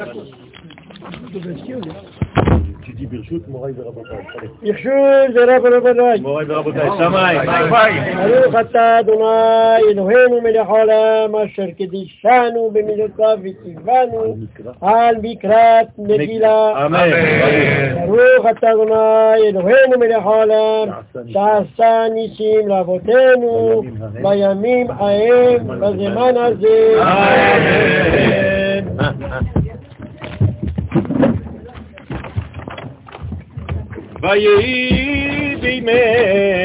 Dis ברשות מוריי ורבותיי. ברשות ורבותיי. מוריי ורבותיי, שמיים. ברוך אתה אדוני אלוהינו מלך העולם אשר קדישנו במידותיו וציוונו על מקראת מגילה. אמן. ברוך אתה אדוני אלוהינו מלך העולם שעשה ניסים לאבותינו בימים ההם בזמן הזה. אמן. ויהי בימי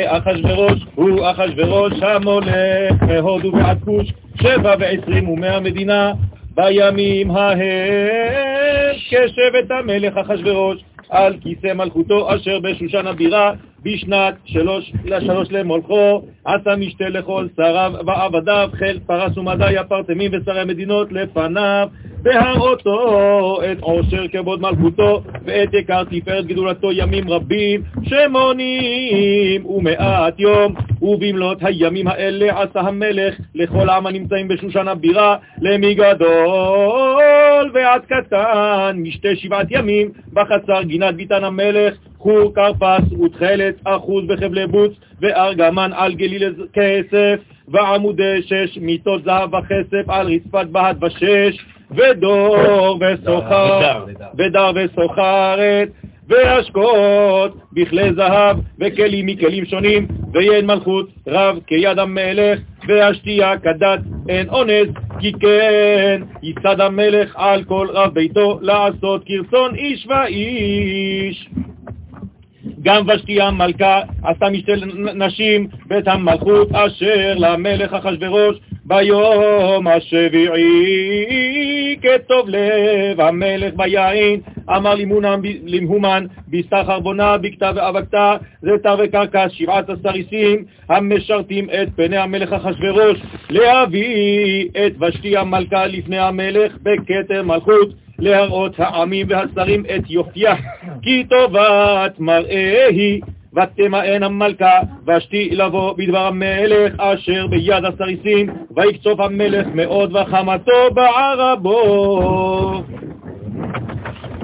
אחשורוש, הוא אחשורוש המולך מהודו ועד כוש, שבע ועשרים ומאה מדינה, בימים ההם כשבט המלך אחשורוש, על כיסא מלכותו אשר בשושן הבירה, בשנת שלוש, לשלוש למולכו, עשה משתה לכל שריו ועבדיו, חיל פרס ומדי הפרטמים ושרי המדינות לפניו, בהראותו את עושר כבוד מלכותו, ואת יקר תפארת גדולתו ימים רבים, שמונים ומאת יום, ובמלאת הימים האלה עשה המלך לכל העם הנמצאים בשושן הבירה, למי גדול ועד קטן, משתה שבעת ימים, בחצר גינת ביתן המלך, חור כרפס ותכלת אחוז בחבלי בוץ וארגמן על גליל כסף ועמודי שש מיטות זהב וכסף על רצפת בהת ושש ודור וסוחר ודר וסוחרת והשקות בכלי זהב וכלים מכלים שונים ואין מלכות רב כיד המלך והשתייה כדת אין אונס כי כן יצד המלך על כל רב ביתו לעשות כרצון איש ואיש גם ושתי המלכה עשה משל נשים בית המלכות אשר למלך אחשורוש ביום השביעי כטוב לב המלך ביין אמר למהומן בסחר בונה בקתה ואבקתה זיתר וקרקע שבעת הסריסים המשרתים את פני המלך אחשורוש להביא את ושתי המלכה לפני המלך בכתר מלכות להראות העמים והשרים את יופייה, כי טובת מראה היא, ותמאן המלכה, ושתי לבוא בדבר המלך אשר ביד הסריסים, ויקצוף המלך מאוד וחמתו בערבו.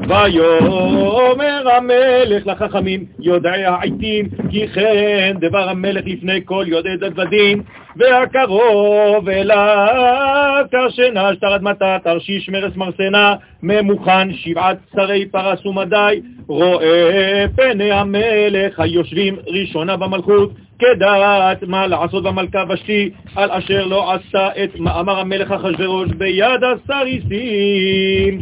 ויאמר המלך לחכמים יודעי העיתים כי כן דבר המלך לפני כל יודעי דדבדים והקרוב אליו תרשנה שטר אדמתה תרשיש מרס מרסנה ממוכן שבעת שרי פרס ומדי רואה פני המלך היושבים ראשונה במלכות כדעת מה לעשות במלכה ושתי על אשר לא עשה את מאמר המלך אחשורוש ביד הסריסים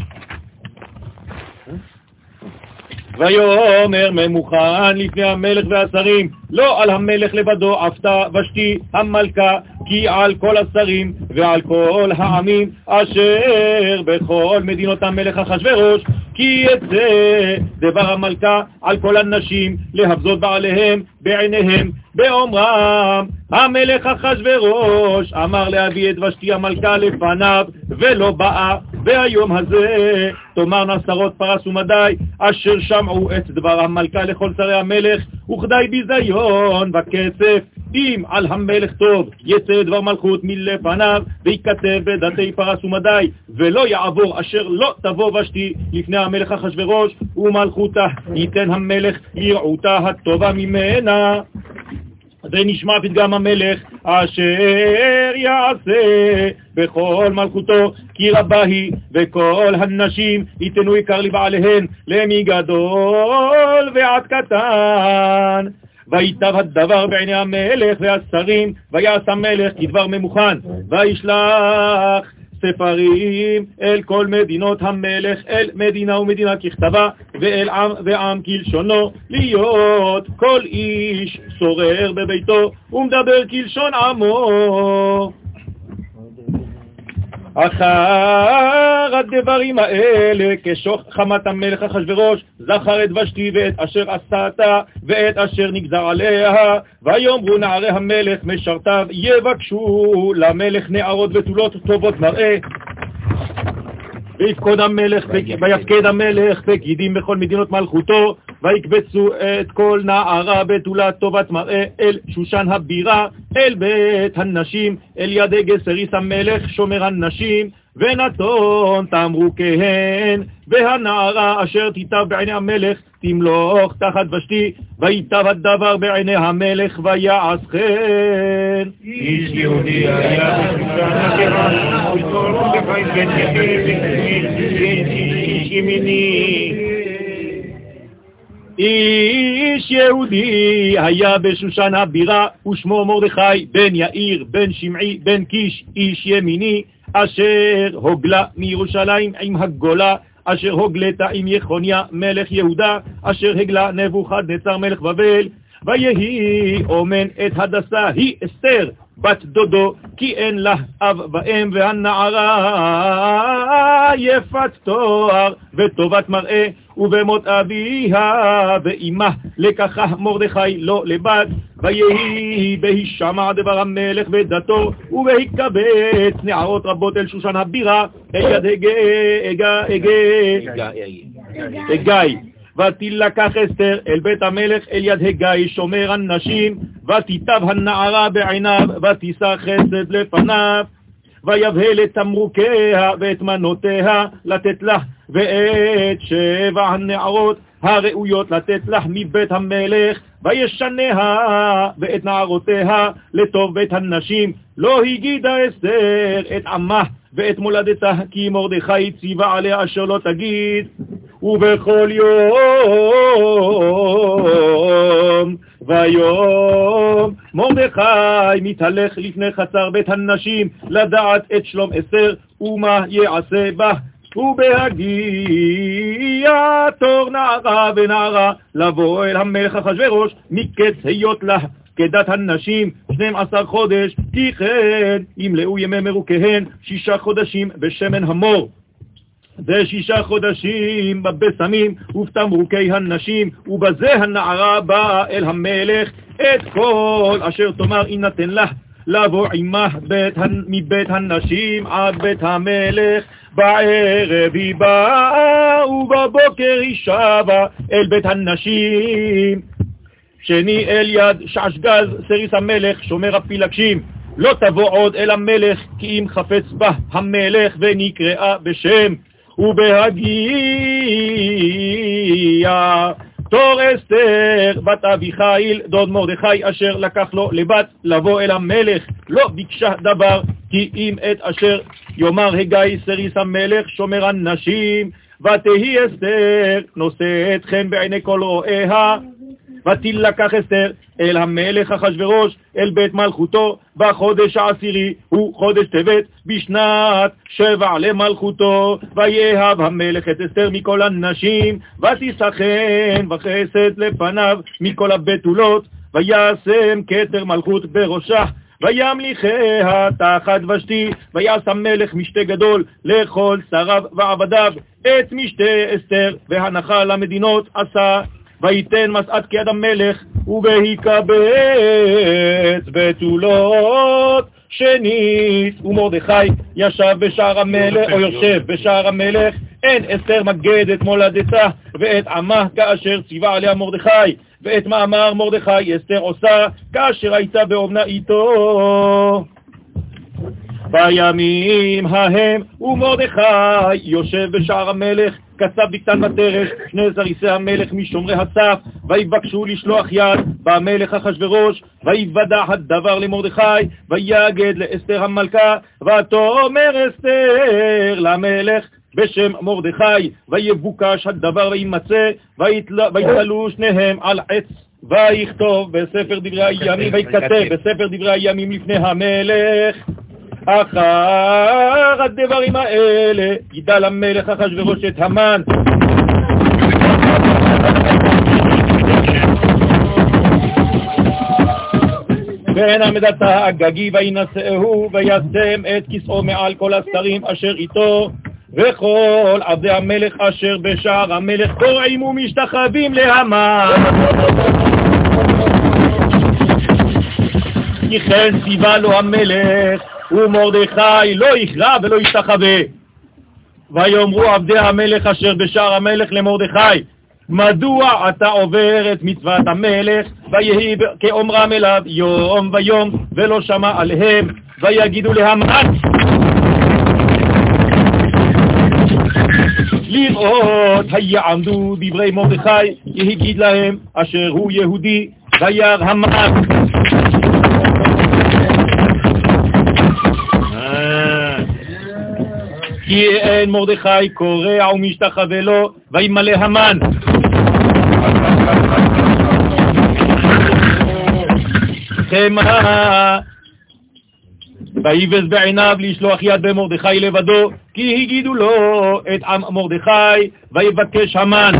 ויאמר ממוכן לפני המלך והשרים, לא על המלך לבדו עפתה ושתי המלכה, כי על כל השרים ועל כל העמים אשר בכל מדינות המלך אחשורוש, כי זה דבר המלכה על כל הנשים להבזות בעליהם בעיניהם באומרם המלך אחשורוש אמר להביא את ושתי המלכה לפניו ולא באה והיום הזה תאמרנה שרות פרס ומדי אשר שמעו את דבר המלכה לכל שרי המלך וכדי ביזיון וכסף אם על המלך טוב יצא דבר מלכות מלפניו ויכתב בדתי פרס ומדי ולא יעבור אשר לא תבוא ושתי לפני המלך אחשורוש ומלכותה ייתן המלך לרעותה הטובה ממנה ונשמע פתגם המלך אשר יעשה בכל מלכותו כי רבה היא וכל הנשים ייתנו עיקר לבעליהן למי גדול ועד קטן. ויטב הדבר בעיני המלך והשרים ויעש המלך כדבר ממוכן וישלח ספרים אל כל מדינות המלך, אל מדינה ומדינה ככתבה, ואל עם ועם כלשונו, להיות כל איש שורר בביתו ומדבר כלשון עמו. אחר הדברים האלה, כשוך חמת המלך אחשורוש, זכר את ושתי ואת אשר עשתה ואת אשר נגזר עליה, ויאמרו נערי המלך משרתיו, יבקשו למלך נערות בתולות טובות מראה. ויפקוד המלך, ויפקד המלך פקידים בכל מדינות מלכותו, ויקבצו את כל נערה בתולת טובת מראה אל שושן הבירה, אל בית הנשים, אל ידי גסריס המלך שומר הנשים, ונתון תמרוקיהן, והנערה אשר תיטב בעיני המלך תמלוך תחת ושתי, ויטב הדבר בעיני המלך ויעש חן. איש יהודי היה איש ימיני איש יהודי היה בשושן הבירה, ושמו מרדכי, בן יאיר, בן שמעי, בן קיש, איש ימיני, אשר הוגלה מירושלים עם הגולה, אשר הוגלתה עם יחוניה מלך יהודה, אשר הגלה נבוכדנצר מלך בבל, ויהי אומן את הדסה, היא אסתר, בת דודו, כי אין לה אב ואם, והנערה יפת תואר וטובת מראה, ובמות אביה ואימה לקחה מרדכי לא לבד, ויהי בהישמע דבר המלך ודתו, ובהיקבץ נערות רבות אל שושן הבירה, אל יד הגה, הגה, הגה, הגה, ותילקח אסתר אל בית המלך אל יד הגיא שומר הנשים, ותיטב הנערה בעיניו, ותישא חסד לפניו. ויבהל את תמרוקיה ואת מנותיה לתת לה, ואת שבע הנערות הראויות לתת לך מבית המלך, וישניה ואת נערותיה לטוב בית הנשים. לא הגידה אסתר את עמה ואת מולדתה, כי מרדכי ציווה עליה אשר לא תגיד. ובכל יום ויום מרדכי מתהלך לפני חצר בית הנשים לדעת את שלום אסתר ומה יעשה בה ובהגיע תור נערה ונערה לבוא אל המלך אחשורוש מקץ היות לה כדת הנשים 12 חודש, כי כן ימלאו ימי מרוקיהן שישה חודשים בשמן המור. ושישה חודשים בבשמים ובתמרוקי הנשים, ובזה הנערה באה אל המלך את כל אשר תאמר יינתן לה. לבוא עמה בית, מבית הנשים עד בית המלך, בערב היא באה ובבוקר היא שבה אל בית הנשים. שני אל יד שעשגז סריס המלך שומר הפילגשים, לא תבוא עוד אל המלך כי אם חפץ בה המלך ונקראה בשם. ובהגיע תור אסתר בת אביחיל דוד מרדכי אשר לקח לו לבת לבוא אל המלך. לא ביקשה דבר כי אם את אשר יאמר הגיא סריס המלך שומר הנשים. ותהי אסתר נושאת חן בעיני כל רואיה ותילקח אסתר אל המלך אחשורוש, אל בית מלכותו, בחודש העשירי, הוא חודש טבת, בשנת שבע למלכותו, ויאהב המלך את אסתר מכל הנשים, ותשחן וחסד לפניו מכל הבתולות, וישם כתר מלכות בראשה. וימליכיה תחת ושתי, ויעש המלך משתה גדול לכל שריו ועבדיו, את משתה אסתר, והנחה למדינות עשה ויתן מסעת כיד המלך, ובהיקבץ בתולות שנית. ומרדכי ישב בשער המלך, או יושב בשער המלך, אין אסתר מגד את מולדתה ואת עמה כאשר ציווה עליה מרדכי, ואת מאמר מרדכי אסתר עושה כאשר הייתה באומנה איתו. בימים ההם ומרדכי יושב בשער המלך קצב דיקטן מטרש, שני זריסי המלך משומרי הסף, ויבקשו לשלוח יד במלך אחשורוש, ויוודע הדבר למרדכי, ויגד לאסתר המלכה, ותאמר אסתר למלך בשם מרדכי, ויבוקש הדבר וימצא, ויתלו שניהם על עץ. ויכתוב בספר דברי הימים, ויכתב בספר דברי הימים לפני המלך, אחר הדברים האלה ידע למלך אחשורוש את המן. ואין עמדתה הגגי וינשאהו וישם את כסאו מעל כל השרים אשר איתו וכל עבדי המלך אשר בשער המלך קורעים ומשתחווים להמן. כי כן ציווה לו המלך ומרדכי לא יכרע ולא ישתחווה. ויאמרו עבדי המלך אשר בשער המלך למרדכי, מדוע אתה עובר את מצוות המלך, ויהי כאומרם אליו יום ויום, ולא שמע עליהם, ויגידו להמן. לראות היעמדו דברי מרדכי, יגיד להם אשר הוא יהודי, וירא המן. כי אין מרדכי קורע ומשתחווה לו, וימלא המן. חמא ויבז בעיניו לשלוח יד במרדכי לבדו, כי הגידו לו את עם מרדכי, ויבקש המן.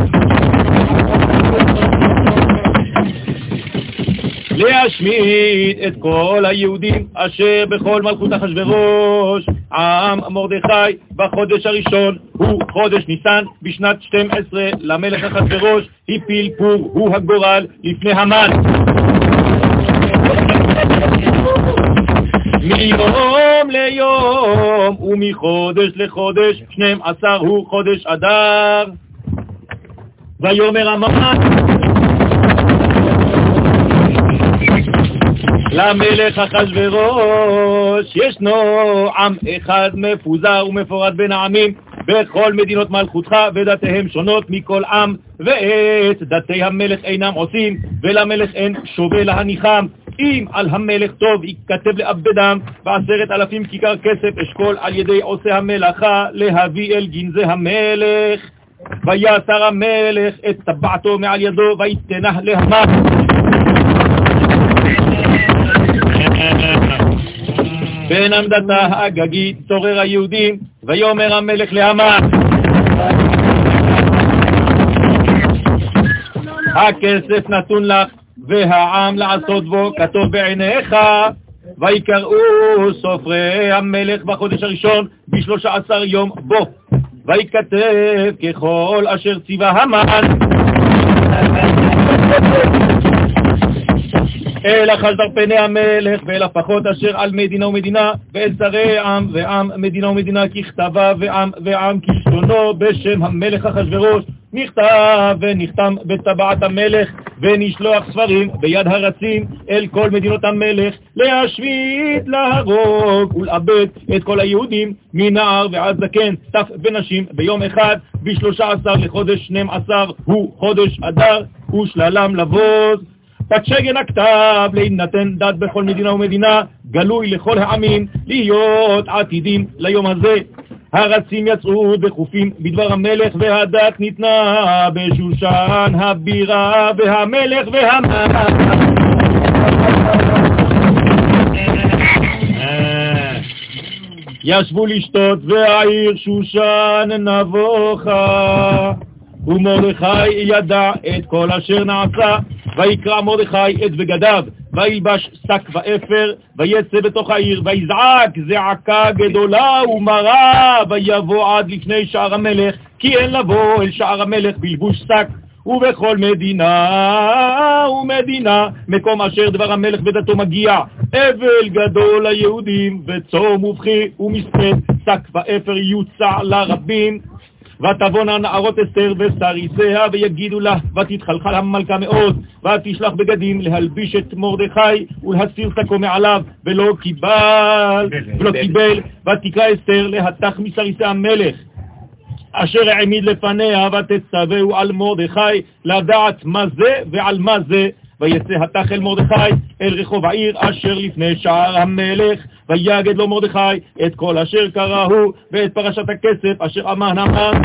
להשמיד את כל היהודים אשר בכל מלכות אחשורוש, עם מרדכי בחודש הראשון, הוא חודש ניסן, בשנת 12 למלך אחשורוש, הפיל פור, הוא הגורל לפני המן. מיום ליום ומחודש לחודש, שנים עשר הוא חודש אדר. ויאמר המן למלך אחשורוש, ישנו עם אחד מפוזר ומפורד בין העמים בכל מדינות מלכותך, ודתיהם שונות מכל עם, ואת דתי המלך אינם עושים, ולמלך אין שווה להניחם. אם על המלך טוב ייכתב לאבדם בעשרת אלפים כיכר כסף אשכול על ידי עושה המלאכה להביא אל גנזי המלך. ויסר המלך את טבעתו מעל ידו ויתנה להמה. בין עמדתה האגגית צורר היהודים, ויאמר המלך להמן. הכסף נתון לך והעם לעשות בו כתוב בעיניך, ויקראו סופרי המלך בחודש הראשון בשלושה עשר יום בו, ויכתב ככל אשר ציווה המן. אל אחזר פני המלך ואל הפחות אשר על מדינה ומדינה ואל שרי עם ועם מדינה ומדינה ככתבה ועם ועם כשלונו בשם המלך אחשורוש נכתב ונחתם בטבעת המלך ונשלוח ספרים ביד הרצים אל כל מדינות המלך להשמיד, להרוג ולאבד את כל היהודים מנער ועד זקן, טף ונשים ביום אחד בשלושה עשר לחודש שנים עשר הוא חודש אדר ושללם לבוז תצ'גן הכתב להינתן דת בכל מדינה ומדינה, גלוי לכל העמים, להיות עתידים ליום הזה. הרצים יצאו בחופים בדבר המלך, והדת ניתנה בשושן הבירה, והמלך והמלך. ישבו לשתות, והעיר שושן נבוכה. ומרדכי ידע את כל אשר נעשה, ויקרא מרדכי את בגדיו, וילבש שק ואפר, ויצא בתוך העיר, ויזעק זעקה גדולה ומרה, ויבוא עד לפני שער המלך, כי אין לבוא אל שער המלך בלבוש שק. ובכל מדינה ומדינה, מקום אשר דבר המלך ודתו מגיע, אבל גדול ליהודים, וצום ובכי ומספד, שק ואפר יוצע לרבים, ותבואנה נערות אסתר וסריסיה ויגידו לה, ותתחלחל המלכה מאוד, ותשלח בגדים להלביש את מרדכי ולהסיר שקו מעליו, ולא קיבל, ולא קיבל, ותקרא אסתר להתח מסריסי המלך. אשר העמיד לפניה ותצווהו על מרדכי לדעת מה זה ועל מה זה ויצא התח אל מרדכי אל רחוב העיר אשר לפני שער המלך ויגד לו מרדכי את כל אשר קראו ואת פרשת הכסף אשר אמן המן.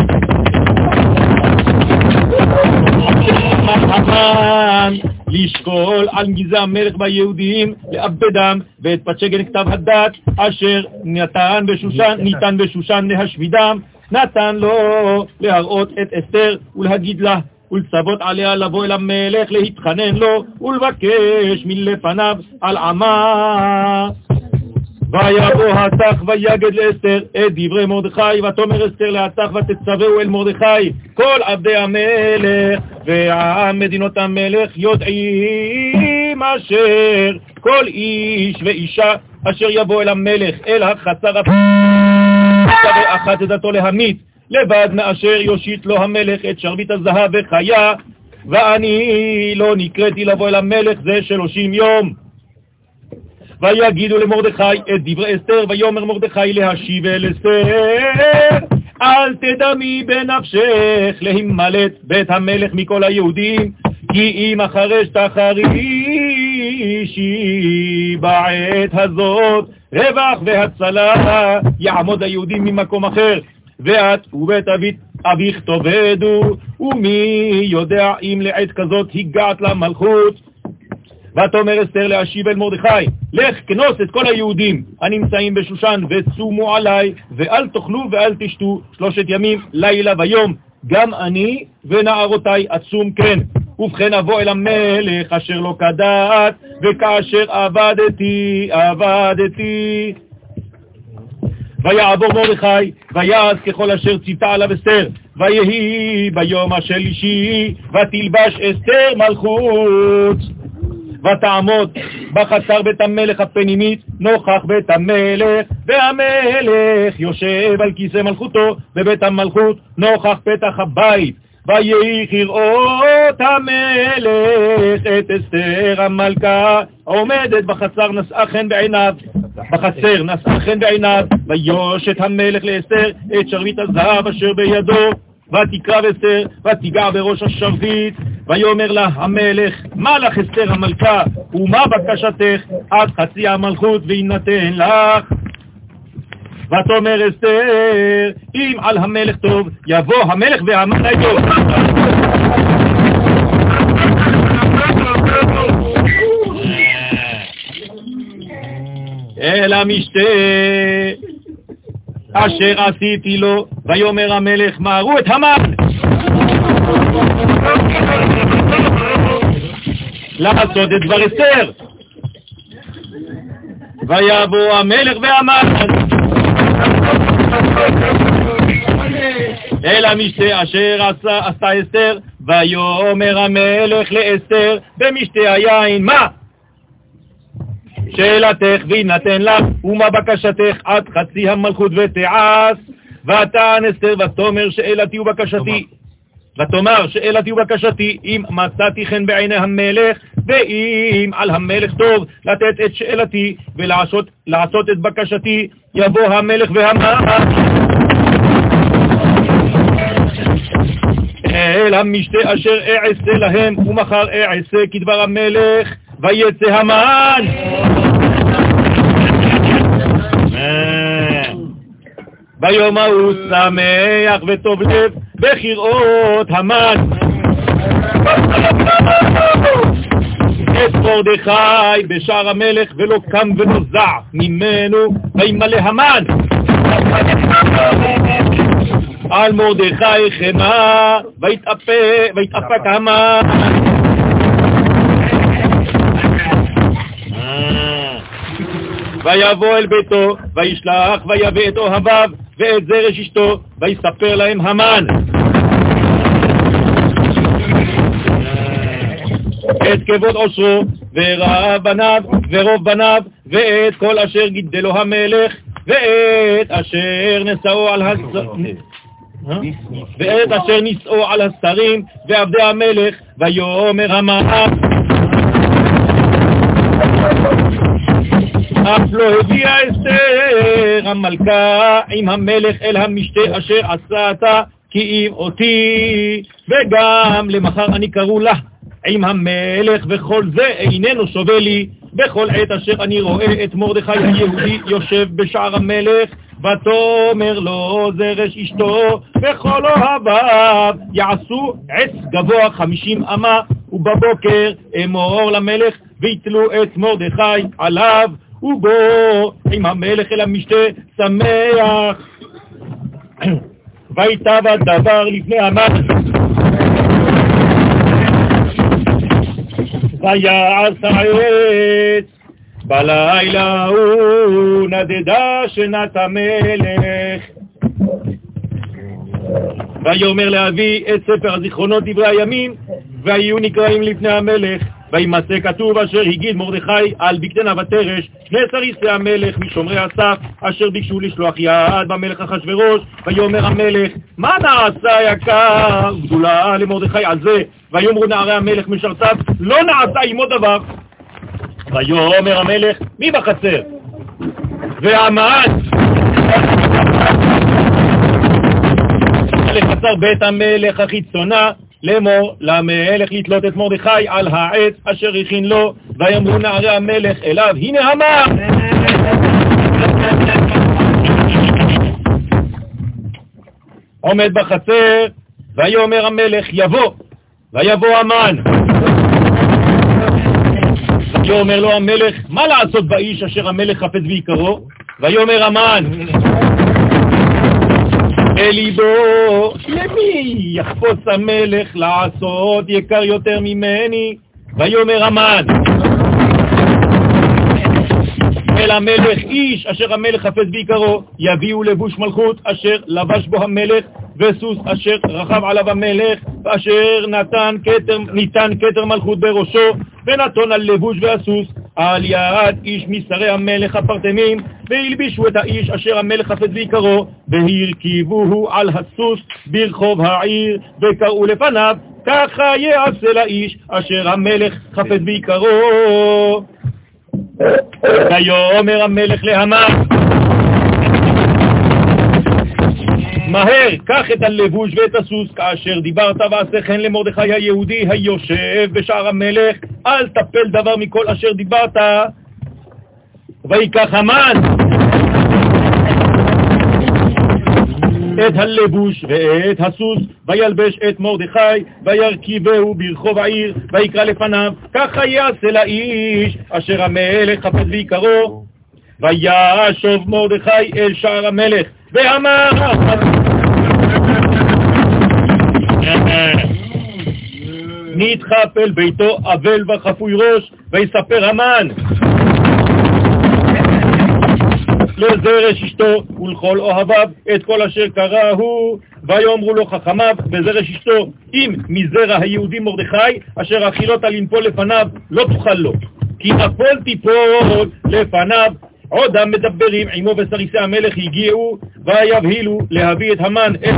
המן לשקול על גזע המלך ביהודים, לאבדם, ואת פצ'גן כתב הדת, אשר נתן בשושן, ניתן בשושן להשמידם, נתן לו להראות את אסתר ולהגיד לה, ולצוות עליה לבוא אל המלך, להתחנן לו ולבקש מלפניו על עמה. ויבוא התח ויגד לאסתר את דברי מרדכי, ותאמר אסתר להתח ותצווהו אל מרדכי, כל עבדי המלך ועם מדינות המלך יודעים אשר כל איש ואישה אשר יבוא אל המלך אל החצר הפרק, אחת דתו להמית לבד מאשר יושיט לו המלך את שרביט הזהב וחיה, ואני לא נקראתי לבוא אל המלך זה שלושים יום. ויגידו למרדכי את דברי אסתר, ויאמר מרדכי להשיב אל אסתר אל תדמי בנפשך להימלט בית המלך מכל היהודים, כי אם אחרש תחרישי בעת הזאת, רווח והצלה יעמוד היהודים ממקום אחר, ואת ובית אבית אביך תאבדו, ומי יודע אם לעת כזאת הגעת למלכות. ותאמר אסתר להשיב אל מרדכי, לך כנוס את כל היהודים הנמצאים בשושן וצומו עליי, ואל תאכלו ואל תשתו שלושת ימים, לילה ויום, גם אני ונערותי עצום כן. ובכן אבוא אל המלך אשר לא כדת, וכאשר עבדתי, עבדתי. ויעבור מרדכי, ויעש ככל אשר ציטה עליו אסתר, ויהי ביום השלישי, ותלבש אסתר מלכות. ותעמוד בחצר בית המלך הפנימית נוכח בית המלך, והמלך יושב על כיסא מלכותו בבית המלכות נוכח פתח הבית. ויהי כראות המלך את אסתר המלכה עומדת בחצר נשאה חן בעיניו, בחצר נשאה חן בעיניו, ויוש את המלך לאסתר את שרביט הזהב אשר בידו, ותקרב אסתר, ותיגע בראש השרביט, ויאמר לה המלך, מה לך אסתר המלכה, ומה בקשתך עד חצי המלכות ויינתן לך? ותאמר אסתר, אם על המלך טוב, יבוא המלך והמן איתו. אל המשתה אשר עשיתי לו, ויאמר המלך, מהרו את המן! לעשות את דבר אסתר. ויבוא המלך והמן אל המשתה אשר עשה, אסתר, ויאמר המלך לאסתר במשתה היין, מה? שאלתך ויינתן לך, ומה בקשתך עד חצי המלכות ותעש, ותען אסתר ותאמר שאלתי ובקשתי. ותאמר שאלתי ובקשתי, אם מצאתי חן בעיני המלך, ואם על המלך טוב לתת את שאלתי ולעשות את בקשתי, יבוא המלך והמן. אל המשתה אשר אעשה להם, ומחר אעשה כדבר המלך, ויצא המן. ביום ההוא שמח וטוב לב בכראות המן. את מרדכי בשער המלך ולא קם ונוזע ממנו וימלא המן. על מרדכי חמה ויתאפק המן. ויבוא אל ביתו, וישלח ויבא את אוהביו ואת זרש אשתו, ויספר להם המן. את כבוד עושרו, ורב בניו, ורוב בניו, ואת כל אשר גידלו המלך, ואת אשר נשאו על השרים. ואת אשר נישאו על השרים ועבדי המלך, ויאמר המן אף לא הביאה אסתר המלכה עם המלך אל המשתה אשר עשתה כי אם אותי וגם למחר אני קראו לה עם המלך וכל זה איננו שווה לי בכל עת אשר אני רואה את מרדכי היהודי יושב בשער המלך ותאמר לו זרש אשתו וכל אוהביו יעשו עץ גבוה חמישים אמה ובבוקר אמור למלך ויתלו את מרדכי עליו ובו עם המלך אל המשתה שמח. ויטב הדבר לפני המלך. ויעש העץ בלילה ההוא נדדה שנת המלך. ויאמר לאבי את ספר הזיכרונות דברי הימים, והיו נקראים לפני המלך. וימצא כתוב אשר הגיד מרדכי על בגדנה ותרש שני סריסי המלך משומרי הסף אשר ביקשו לשלוח יד במלך אחשורוש ויאמר המלך מה נעשה יקר גדולה למרדכי על זה? ויאמרו נערי המלך משרתיו לא נעשה עמו דבר. ויאמר המלך מי בחצר? והמן לחצר בית המלך החיצונה, לאמור למלך לתלות את מרדכי על העץ אשר הכין לו, ויאמרו נערי המלך אליו, הנה המן! עומד בחצר, ויאמר המלך יבוא, ויבוא המן. ויאמר לו המלך, מה לעשות באיש אשר המלך חפץ ויקרו? ויאמר המן, בליבו, למי יחפוץ המלך לעשות יקר יותר ממני? ויאמר המן, אל המלך איש אשר המלך חפץ בעיקרו, יביאו לבוש מלכות אשר לבש בו המלך, וסוס אשר רכב עליו המלך, ואשר ניתן כתר מלכות בראשו, ונתון על לבוש והסוס, על יד איש משרי המלך הפרטמים, והלבישו את האיש אשר המלך חפץ בעיקרו, והרכיבוהו על הסוס ברחוב העיר, וקראו לפניו, ככה יעשה לאיש אשר המלך חפץ בעיקרו. ויאמר המלך להמן, מהר, קח את הלבוש ואת הסוס, כאשר דיברת ועשה כן למרדכי היהודי היושב בשער המלך, אל תפל דבר מכל אשר דיברת. ויקח המן את הלבוש ואת הסוס, וילבש את מרדכי, וירכיבהו ברחוב העיר, ויקרא לפניו, ככה יעשה לאיש אשר המלך חפץ ויקרו. וישוב מרדכי אל שער המלך, ואמר נתחפל ביתו אבל וחפוי ראש, ויספר המן לזרש אשתו ולכל אוהביו את כל אשר קרא הוא, ויאמרו לו חכמיו בזרש אשתו, אם מזרע היהודי מרדכי, אשר אכילות לנפול לפניו, לא תוכל לו, כי נפול תיפול לפניו. עוד המדברים עמו וסריסי המלך הגיעו, ויבהילו להביא את המן את...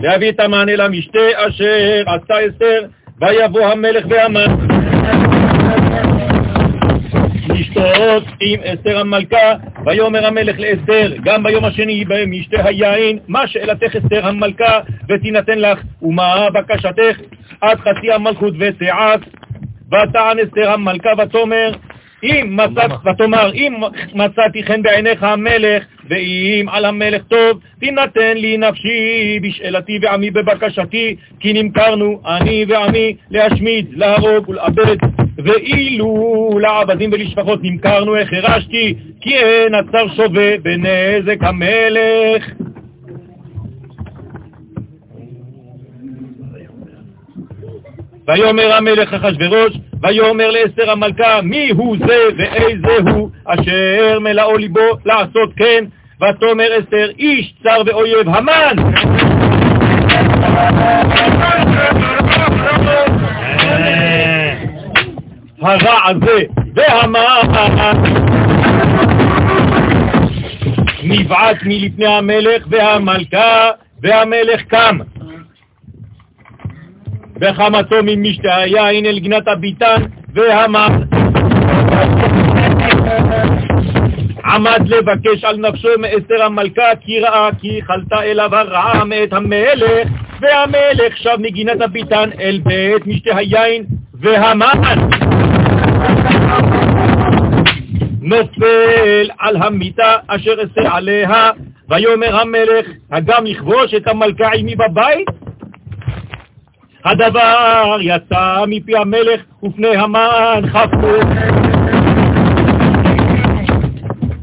להביא את המן אל המשתה אשר עשתה אסתר, ויבוא המלך והמן. לשתות עם אסתר המלכה, ויאמר המלך לאסתר, גם ביום השני במשתה היין, מה שאלתך אסתר המלכה, ותינתן לך, ומה בקשתך, עד חצי המלכות ותעש, ותען אסתר המלכה ותאמר, אם מצאת, ותאמר, אם מצאתי חן בעיניך המלך, ואם על המלך טוב, תינתן לי נפשי בשאלתי ועמי בבקשתי, כי נמכרנו, אני ועמי, להשמיד, להרוג ולאבד. ואילו לעבדים ולשפחות נמכרנו, החרשתי, כי אין הצר שווה בנזק המלך. ויאמר המלך אחשורוש, ויאמר לאסתר המלכה, מי הוא זה ואיזה הוא אשר מלאו ליבו לעשות כן, ותאמר אסתר, איש צר ואויב, המן! הרע הזה והמן נבעט מלפני המלך והמלכה, והמלך קם. וחמתו ממשתה היין אל גנת הביתן והמן. עמד לבקש על נפשו מאסתר המלכה, כי ראה כי חלתה אליו הרעה מאת המלך, והמלך שב מגינת הביתן אל בית משתה היין והמן. נופל על המיטה אשר אסר עליה, ויאמר המלך, הגם לכבוש את המלכה עמי בבית? הדבר יצא מפי המלך ופני המן חפו.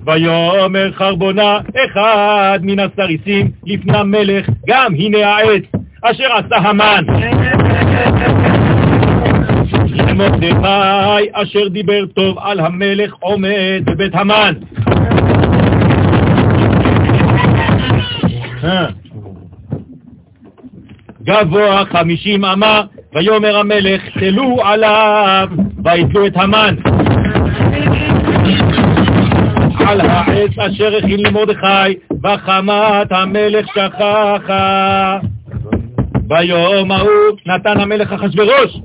ויאמר חרבונה אחד מן הסריסים לפני המלך, גם הנה העץ אשר עשה המן. מרדכי אשר דיבר טוב על המלך עומד בבית המן. גבוה חמישים אמה, ויאמר המלך, תלו עליו, ויתלו את המן. על העץ אשר הכין למרדכי, וחמת המלך שכחה. ביום ההוא נתן המלך אחשורוש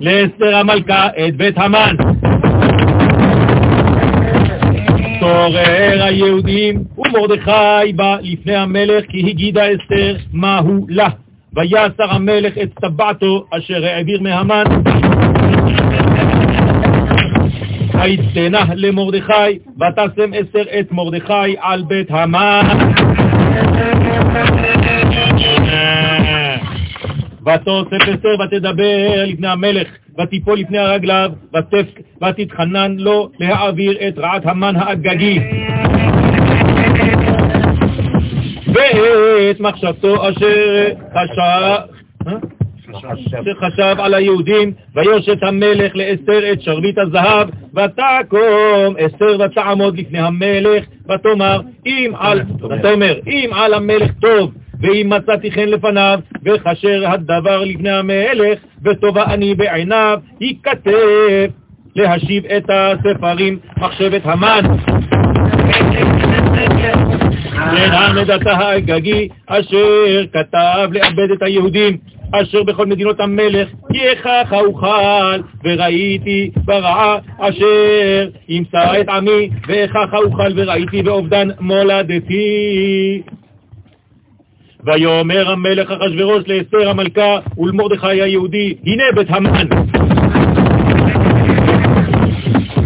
לאסתר המלכה את בית המן. התעורר היהודים, ומרדכי בא לפני המלך כי הגידה אסתר מהו לה. ויסר המלך את טבעתו אשר העביר מהמן. ויתנה למרדכי, ותשם אסתר את מרדכי על בית המן. ותוסף אסתר ותדבר לפני המלך, ותיפול לפני הרגליו, ותתחנן לו להעביר את רעת המן האגגי. ואת מחשבתו אשר חשב, שחשב על היהודים, ויושת המלך לאסתר את שרביט הזהב, ותקום אסתר ותעמוד לפני המלך, ותאמר, אם על, ותאמר, אם על המלך טוב, ואם מצאתי חן לפניו, וכשר הדבר לפני המלך, וטובה אני בעיניו, ייכתב להשיב את הספרים מחשבת המן. עמדתה האגגי אשר כתב לאבד את היהודים אשר בכל מדינות המלך כי איכך אוכל וראיתי ברעה אשר ימצא את עמי ואיכך אוכל וראיתי באובדן מולדתי ויאמר המלך אחשורוש לאסתר המלכה ולמרדכי היהודי הנה בית המן.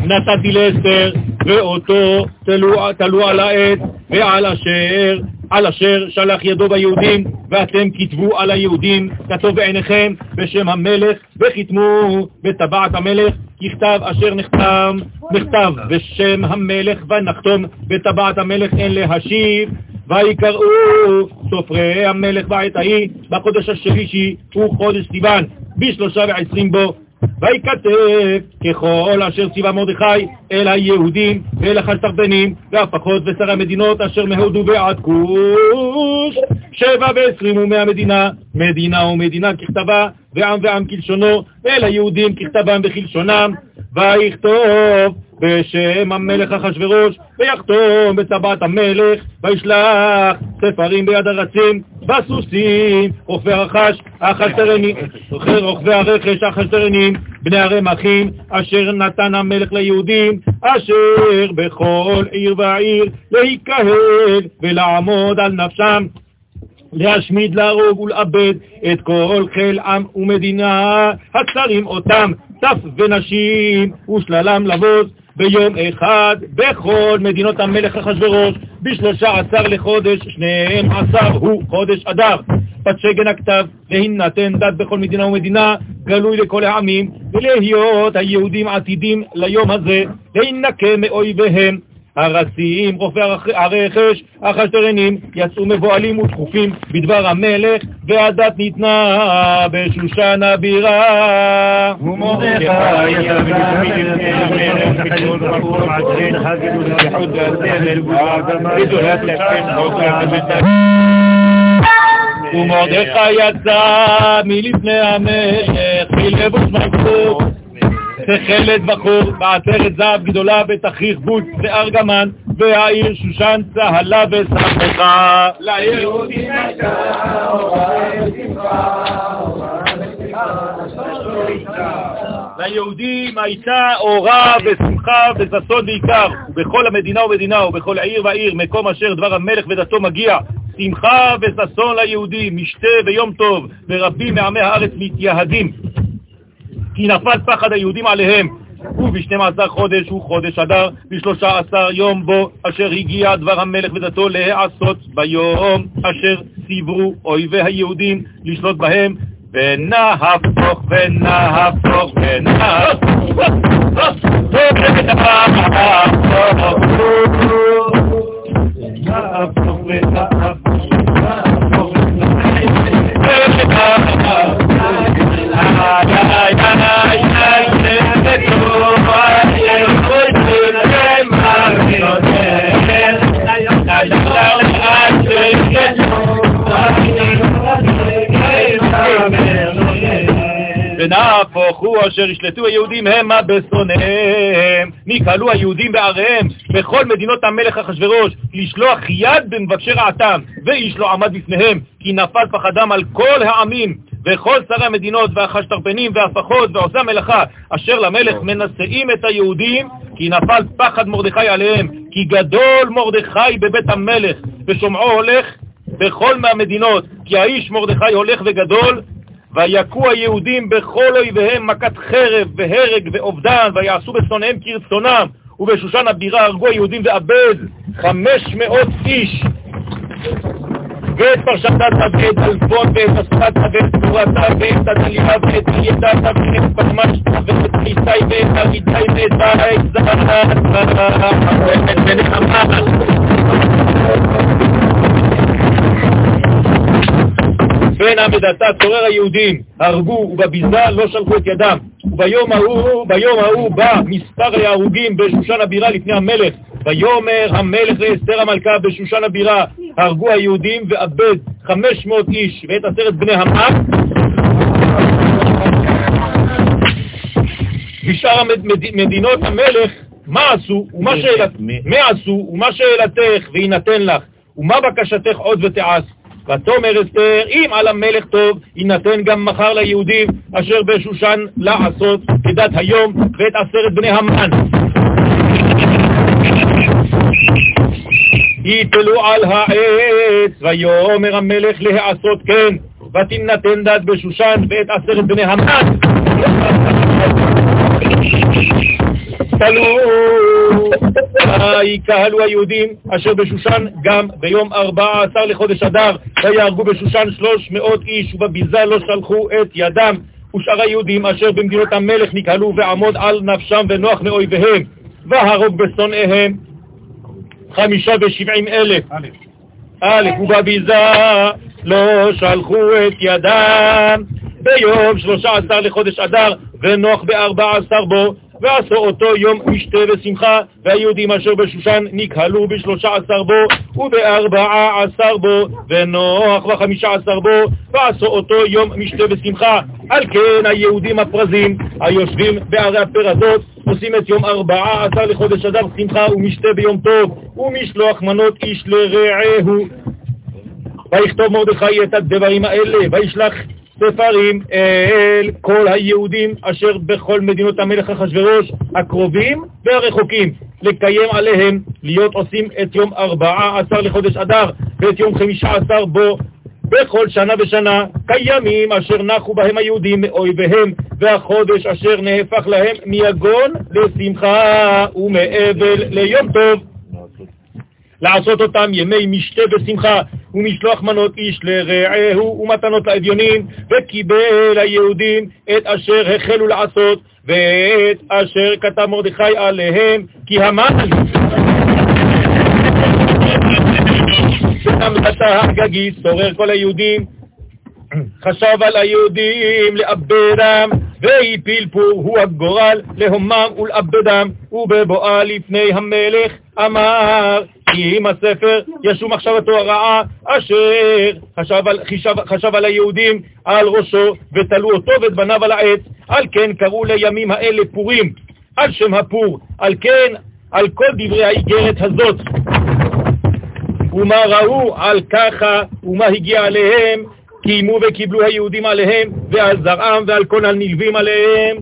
נתתי לאסתר ואותו תלו, תלו על העץ ועל אשר, על אשר שלח ידו ביהודים, ואתם כתבו על היהודים, כתוב בעיניכם בשם המלך, וחיתמו בטבעת המלך, ככתב אשר נחתם, נכתב בשם המלך ונחתום בטבעת המלך אין להשיב, ויקראו סופרי המלך בעת ההיא בחודש השלישי הוא חודש סיוון, בשלושה ועשרים בו. ויכתב ככל אשר ציווה מרדכי אל היהודים ואל החסרבנים והפחות ושר המדינות אשר מהודו ועד כוש. שבע ועשרים ומאה מדינה מדינה ומדינה ככתבה ועם ועם כלשונו ואל היהודים ככתבם וכלשונם. ויכתוב בשם המלך אחשורוש, ויחתום בטבעת המלך, וישלח ספרים ביד הרצים, בסוסים, רוכבי הרכש, החסרנים, רוכבי הרכש, החסרנים, בני הרמחים, אשר נתן המלך ליהודים, אשר בכל עיר ועיר להיקהל ולעמוד על נפשם. להשמיד, להרוג ולאבד את כל חיל עם ומדינה, הצרים אותם, טף ונשים, ושללם לבוז, ביום אחד בכל מדינות המלך אחשורוש, בשלושה עשר לחודש, שניהם עשר הוא חודש אדר. פתשגן הכתב, להינתן דת בכל מדינה ומדינה, גלוי לכל העמים, ולהיות היהודים עתידים ליום הזה, להינקה מאויביהם. הרסים, רופאי הרכש, החשטרנים, יצאו מבוהלים ודחופים בדבר המלך, והדת ניתנה בשושן הבירה. ומרדכי יצא מלפני המלך, מלבוש מלכות תכלת בחור, בעטרת זהב גדולה בתכריך בוץ וארגמן, והעיר שושן צהלה ושמחה. ליהודים הייתה ליהודים הייתה אורה ושמחה וששון בעיקר, ובכל המדינה ומדינה ובכל עיר ועיר, מקום אשר דבר המלך ודתו מגיע, שמחה וששון ליהודים, משתה ויום טוב, ורבים מעמי הארץ מתייהדים. כי נפל פחד היהודים עליהם. ובשנים עשר חודש הוא חודש אדר, בשלושה עשר יום בו אשר הגיע דבר המלך ודתו להיעשות ביום אשר ציברו אויבי היהודים לשלוט בהם ונהפוך ונהפוך ונהפוך ונהפוך הוא אשר ישלטו היהודים המה בשונאיהם. נקהלו היהודים בעריהם בכל מדינות המלך אחשורוש לשלוח יד במבקשי רעתם, ואיש לא עמד בפניהם, כי נפל פחדם על כל העמים, וכל שרי המדינות והחשטרפנים והפחות ועושי המלאכה אשר למלך מנשאים את היהודים כי נפל פחד מרדכי עליהם, כי גדול מרדכי בבית המלך, ושומעו הולך בכל מהמדינות, כי האיש מרדכי הולך וגדול, ויכו היהודים בכל אויביהם מכת חרב והרג ואובדן, ויעשו בשונאיהם כרצונם, ובשושן הבירה הרגו היהודים חמש מאות איש. ואת פרשתת ואת אלפון ואת אספת ואת תורתה ואת הדלילה ואת ידעת ואת פלמשת ואת חיסי ואת אריתי ואת בית זרת ואת ונחמה בין עמדתה צורר היהודים, הרגו ובביזה לא שלחו את ידם. וביום ההוא, ביום ההוא בא מספר ההרוגים בשושן הבירה לפני המלך. ויאמר המלך לאסתר המלכה בשושן הבירה, הרגו היהודים ואבד חמש מאות איש ואת עשרת בני המן. בשאר מדינות המלך, מה עשו ומה שאלתך, מה עשו ומה שאלתך ויינתן לך, ומה בקשתך עוד ותעש. ותאמר אסתר, אם על המלך טוב, יינתן גם מחר ליהודים אשר בשושן לעשות כדת היום ואת עשרת בני המן. יתלו על העץ, ויאמר המלך להעשות כן, ותינתן דת בשושן ואת עשרת בני המן. תלו, ויקהלו היהודים אשר בשושן גם ביום ארבע עשר לחודש אדר, ויהרגו בשושן שלוש מאות איש, ובביזה לא שלחו את ידם. ושאר היהודים אשר במדינות המלך נקהלו ועמוד על נפשם ונוח מאויביהם, והרוג בשונאיהם חמישה ושבעים אלף. א', ובביזה לא שלחו את ידם ביום שלושה עשר לחודש אדר, ונוח בארבע עשר בו, ועשו אותו יום משתה ושמחה, והיהודים אשר בשושן נקהלו בשלושה עשר בו, ובארבעה עשר בו, ונוח בחמישה עשר בו, ועשו אותו יום משתה ושמחה. על כן היהודים הפרזים, היושבים בערי הפרדות, עושים את יום ארבעה עשר לחודש אדר שמחה ומשתה ביום טוב, ומשלוח מנות איש לרעהו. ויכתוב מרדכי את הדברים האלה, וישלח ספרים אל כל היהודים אשר בכל מדינות המלך אחשורוש, הקרובים והרחוקים, לקיים עליהם להיות עושים את יום ארבעה עשר לחודש אדר ואת יום חמישה עשר בו בכל שנה ושנה, קיימים אשר נחו בהם היהודים מאויביהם, והחודש אשר נהפך להם מיגון לשמחה ומאבל ליום טוב. לעשות אותם ימי משתה ושמחה, ומשלוח מנות איש לרעהו ומתנות לאביונים, וקיבל היהודים את אשר החלו לעשות, ואת אשר כתב מרדכי עליהם, כי המן ועמדתה האגגית שורר כל היהודים, חשב על היהודים לאבדם, והפיל פור הוא הגורל להומם ולאבדם, ובבואה לפני המלך אמר כי אם הספר ישום מחשבתו הרעה אשר חשב על, חשב, חשב על היהודים על ראשו ותלו אותו ואת בניו על העץ, על כן קראו לימים האלה פורים, על שם הפור, על כן על כל דברי האיגרת הזאת. ומה ראו על ככה ומה הגיע עליהם, קיימו וקיבלו היהודים עליהם ועל זרעם ועל כל הנלווים עליהם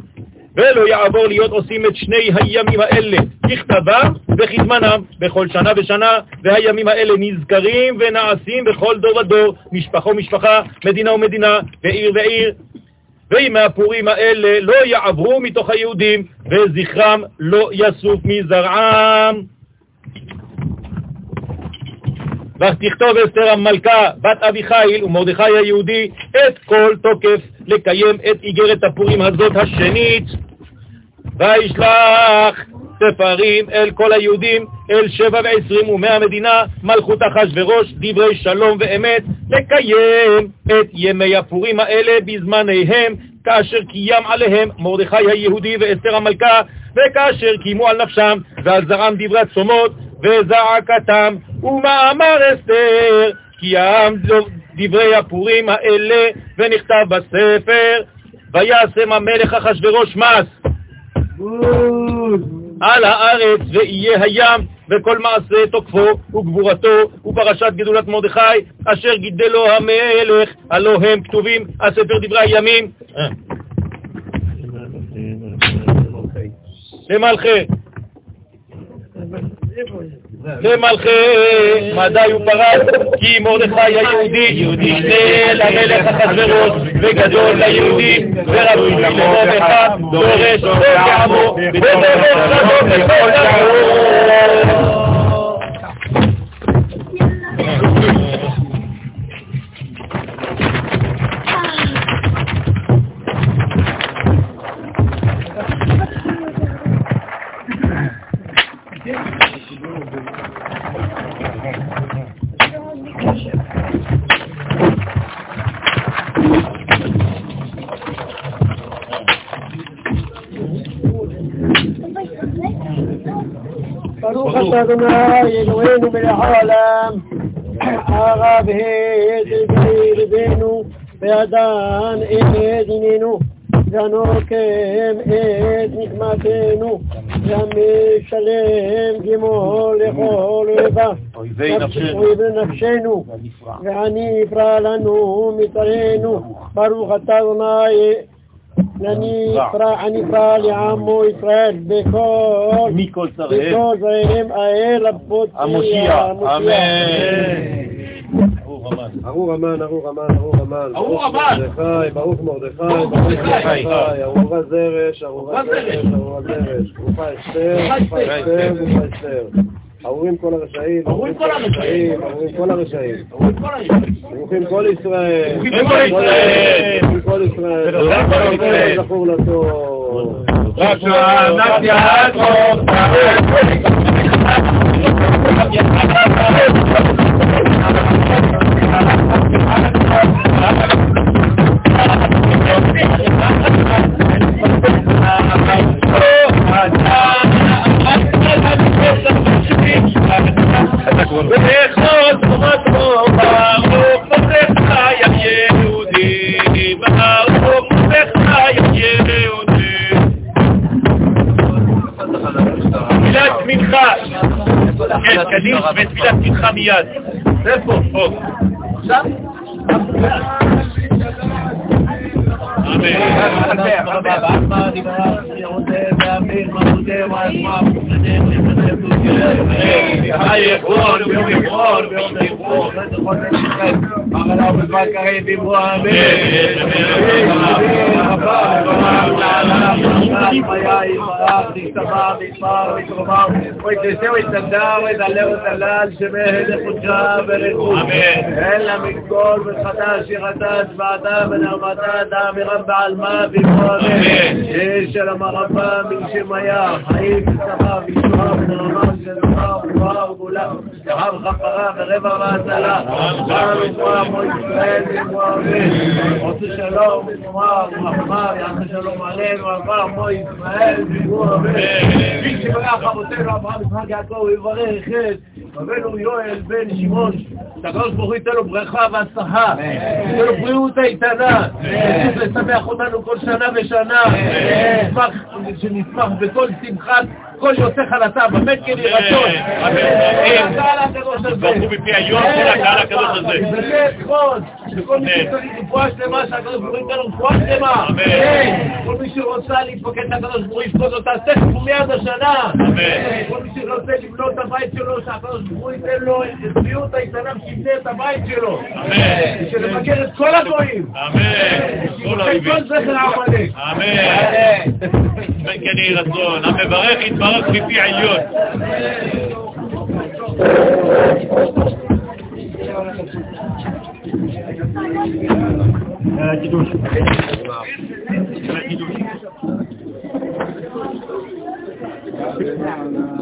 ולא יעבור להיות עושים את שני הימים האלה ככתבם וכזמנם בכל שנה ושנה, והימים האלה נזכרים ונעשים בכל דור ודור, משפחה ומשפחה, מדינה ומדינה, ועיר ועיר. וימי הפורים האלה לא יעברו מתוך היהודים, וזכרם לא יסוף מזרעם. ותכתוב אסתר המלכה, בת אביחיל ומרדכי היהודי, את כל תוקף לקיים את איגרת הפורים הזאת השנית. וישלח ספרים אל כל היהודים, אל שבע ועשרים ומאה מדינה, מלכות אחשורוש, דברי שלום ואמת, לקיים את ימי הפורים האלה בזמניהם, כאשר קיים עליהם מרדכי היהודי ואסתר המלכה, וכאשר קיימו על נפשם ועל זרעם דברי צומות וזעקתם, ומאמר אסתר, קיים דברי הפורים האלה, ונכתב בספר, וישם המלך אחשורוש מס. על הארץ ויהיה הים וכל מעשה תוקפו וגבורתו ופרשת גדולת מרדכי אשר גידלו המלך, הלא הם כתובים על ספר דברי הימים. למלכי. למלכי מדי ופרס, כי מרדכי היהודי ישנה למלך אחשוורוש, וגדול ליהודי, וראוי למרדכי, דורש בעמו, ודורש שלום בכל דרכו. אדוני אלוהינו מלך העולם, הרב הד לבנו, ואדן את דיננו, והנוקם את נקמתנו, והמשלם גמול לכל אויבה, אויבי נפשנו, ועני יפרע לנו מצרינו, ברוך אתה אדוני אני אפרע, אני אפרע לעמו ישראל בכל, מכל צריהם, בכל זריהם האל הפוצי המושיע, אמן. ארור המן, ארור המן, ארור המן, ארור המן. מרדכי, ברוך מרדכי, ברוך מרדכי. מרדכי, ארורה זרש, ארורה זרש, ארורה זרש, ברוכה אסתר, ברוכה אסתר, ברוכה אסתר. ארורים כל הרשעים, ארורים כל הרשעים. ארורים כל הרשעים. ברוכים כל ישראל, ברוכים כל ישראל. ברוכים כל ישראל, ברוכים כל ישראל. זכור לטוב. רק שענת יעקב, ואחד esforçoso. Sabe? Amém. Aí, glória, meu amor, meu amor. Agora vai cair de boa. Amém. Amém. איפה? פה. עכשיו? אלא מכל וחדש יחדש ועדה ונרמתה דאמירם בעל מה במועמד של המרבה מן שמיה חיים ושרה וישועה ונרמה של וגאולה רב ישראל את יואל בן שהקדוש ברוך הוא ייתן לו ברכה והצלחה, ייתן לו בריאות איתנה, ימשיך לשמח אותנו כל שנה ושנה, שנשמח בכל שמחת כל יוצא חלתה, באמת כן יהי רצון. הקהל הקדוש הזה. ברכו בפי היום של הקהל הקדוש הזה. באמת, נכון, וכל מי שצריך רפואה שלמה, שהקדוש ברוך הוא ייתן לו רפואה שלמה. אמן. כל מי שרוצה להתפקד לקדוש ברוך הוא יפקוד אותה תכף ומיד השנה. אמן. כל מי שרוצה לבנות את הבית שלו, שהקדוש ברוך הוא ייתן לו את בריאות האיתנה שיבנה את הבית שלו. אמן. שלבקר את כל הגויים. אמן. כל האויבים. כל זכר העמלק. אמן. אמן כן יהי רצון. המברך יתברך wọ́n fi sí ayé ọ̀. Thank you.